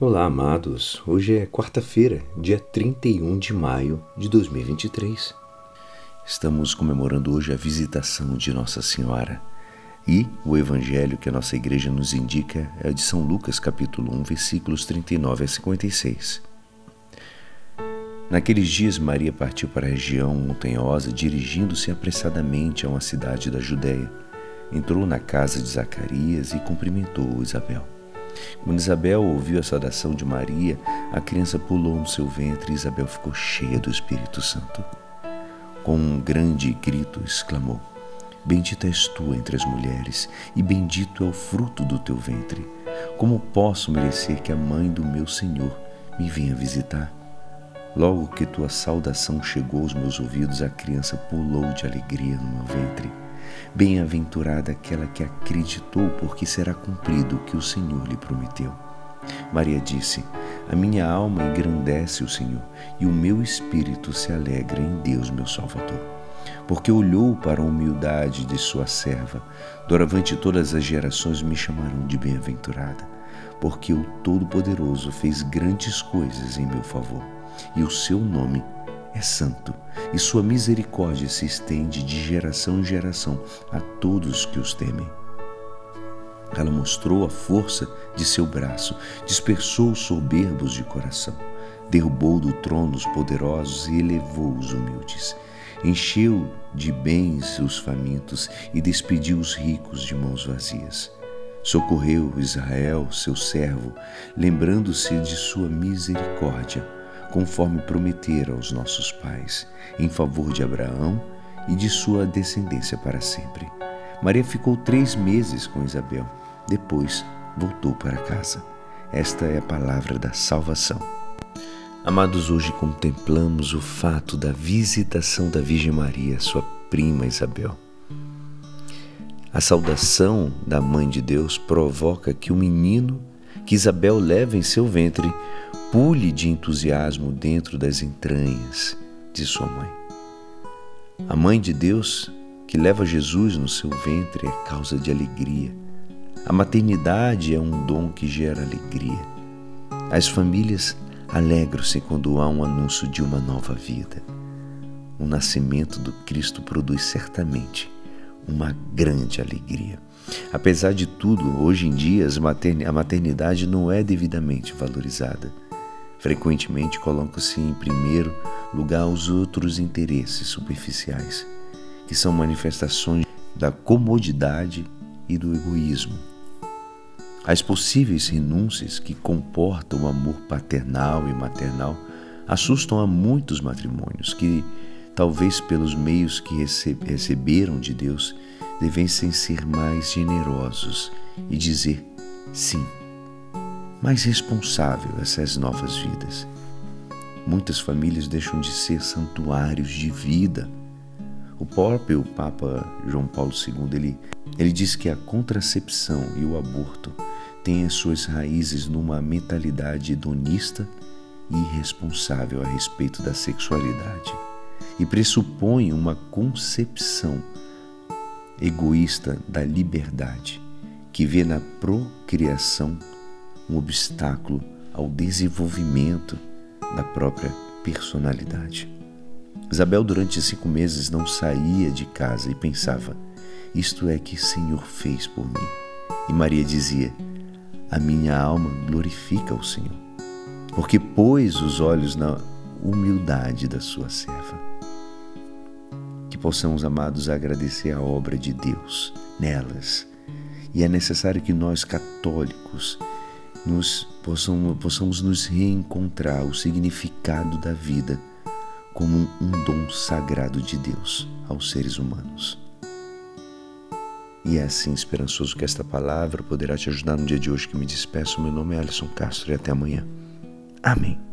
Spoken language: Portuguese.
Olá, amados. Hoje é quarta-feira, dia 31 de maio de 2023. Estamos comemorando hoje a visitação de Nossa Senhora. E o evangelho que a nossa igreja nos indica é o de São Lucas, capítulo 1, versículos 39 a 56. Naqueles dias, Maria partiu para a região montanhosa, dirigindo-se apressadamente a uma cidade da Judéia. Entrou na casa de Zacarias e cumprimentou Isabel. Quando Isabel ouviu a saudação de Maria, a criança pulou no seu ventre e Isabel ficou cheia do Espírito Santo. Com um grande grito, exclamou: Bendita és tu entre as mulheres, e bendito é o fruto do teu ventre. Como posso merecer que a mãe do meu Senhor me venha visitar? Logo que tua saudação chegou aos meus ouvidos, a criança pulou de alegria no meu ventre. Bem-aventurada aquela que acreditou, porque será cumprido o que o Senhor lhe prometeu. Maria disse: A minha alma engrandece o Senhor, e o meu espírito se alegra em Deus, meu Salvador. Porque olhou para a humildade de sua serva. Doravante todas as gerações me chamarão de bem-aventurada, porque o Todo-Poderoso fez grandes coisas em meu favor, e o seu nome é santo e sua misericórdia se estende de geração em geração a todos que os temem. Ela mostrou a força de seu braço, dispersou os soberbos de coração, derrubou do trono os poderosos e elevou os humildes. Encheu de bens os famintos e despediu os ricos de mãos vazias. Socorreu Israel, seu servo, lembrando-se de sua misericórdia conforme prometera aos nossos pais, em favor de Abraão e de sua descendência para sempre. Maria ficou três meses com Isabel, depois voltou para casa. Esta é a palavra da salvação. Amados, hoje contemplamos o fato da visitação da Virgem Maria, sua prima Isabel. A saudação da Mãe de Deus provoca que o menino que Isabel leva em seu ventre pule de entusiasmo dentro das entranhas de sua mãe. A mãe de Deus que leva Jesus no seu ventre é causa de alegria. A maternidade é um dom que gera alegria. As famílias alegram-se quando há um anúncio de uma nova vida. O nascimento do Cristo produz certamente uma grande alegria. Apesar de tudo, hoje em dia a maternidade não é devidamente valorizada. Frequentemente colocam-se em primeiro lugar os outros interesses superficiais, que são manifestações da comodidade e do egoísmo. As possíveis renúncias que comportam o amor paternal e maternal assustam a muitos matrimônios que, talvez pelos meios que receberam de Deus, devessem ser mais generosos e dizer sim mais responsável essas novas vidas. Muitas famílias deixam de ser santuários de vida. O próprio Papa João Paulo II ele, ele diz que a contracepção e o aborto têm as suas raízes numa mentalidade hedonista e irresponsável a respeito da sexualidade e pressupõe uma concepção egoísta da liberdade que vê na procriação um obstáculo ao desenvolvimento da própria personalidade. Isabel, durante cinco meses, não saía de casa e pensava: Isto é que o Senhor fez por mim. E Maria dizia: A minha alma glorifica o Senhor, porque pôs os olhos na humildade da sua serva. Que possamos, amados, agradecer a obra de Deus nelas. E é necessário que nós, católicos, nos possamos, possamos nos reencontrar o significado da vida como um dom sagrado de Deus aos seres humanos. E é assim esperançoso que esta palavra poderá te ajudar no dia de hoje que me despeço. Meu nome é Alisson Castro e até amanhã. Amém.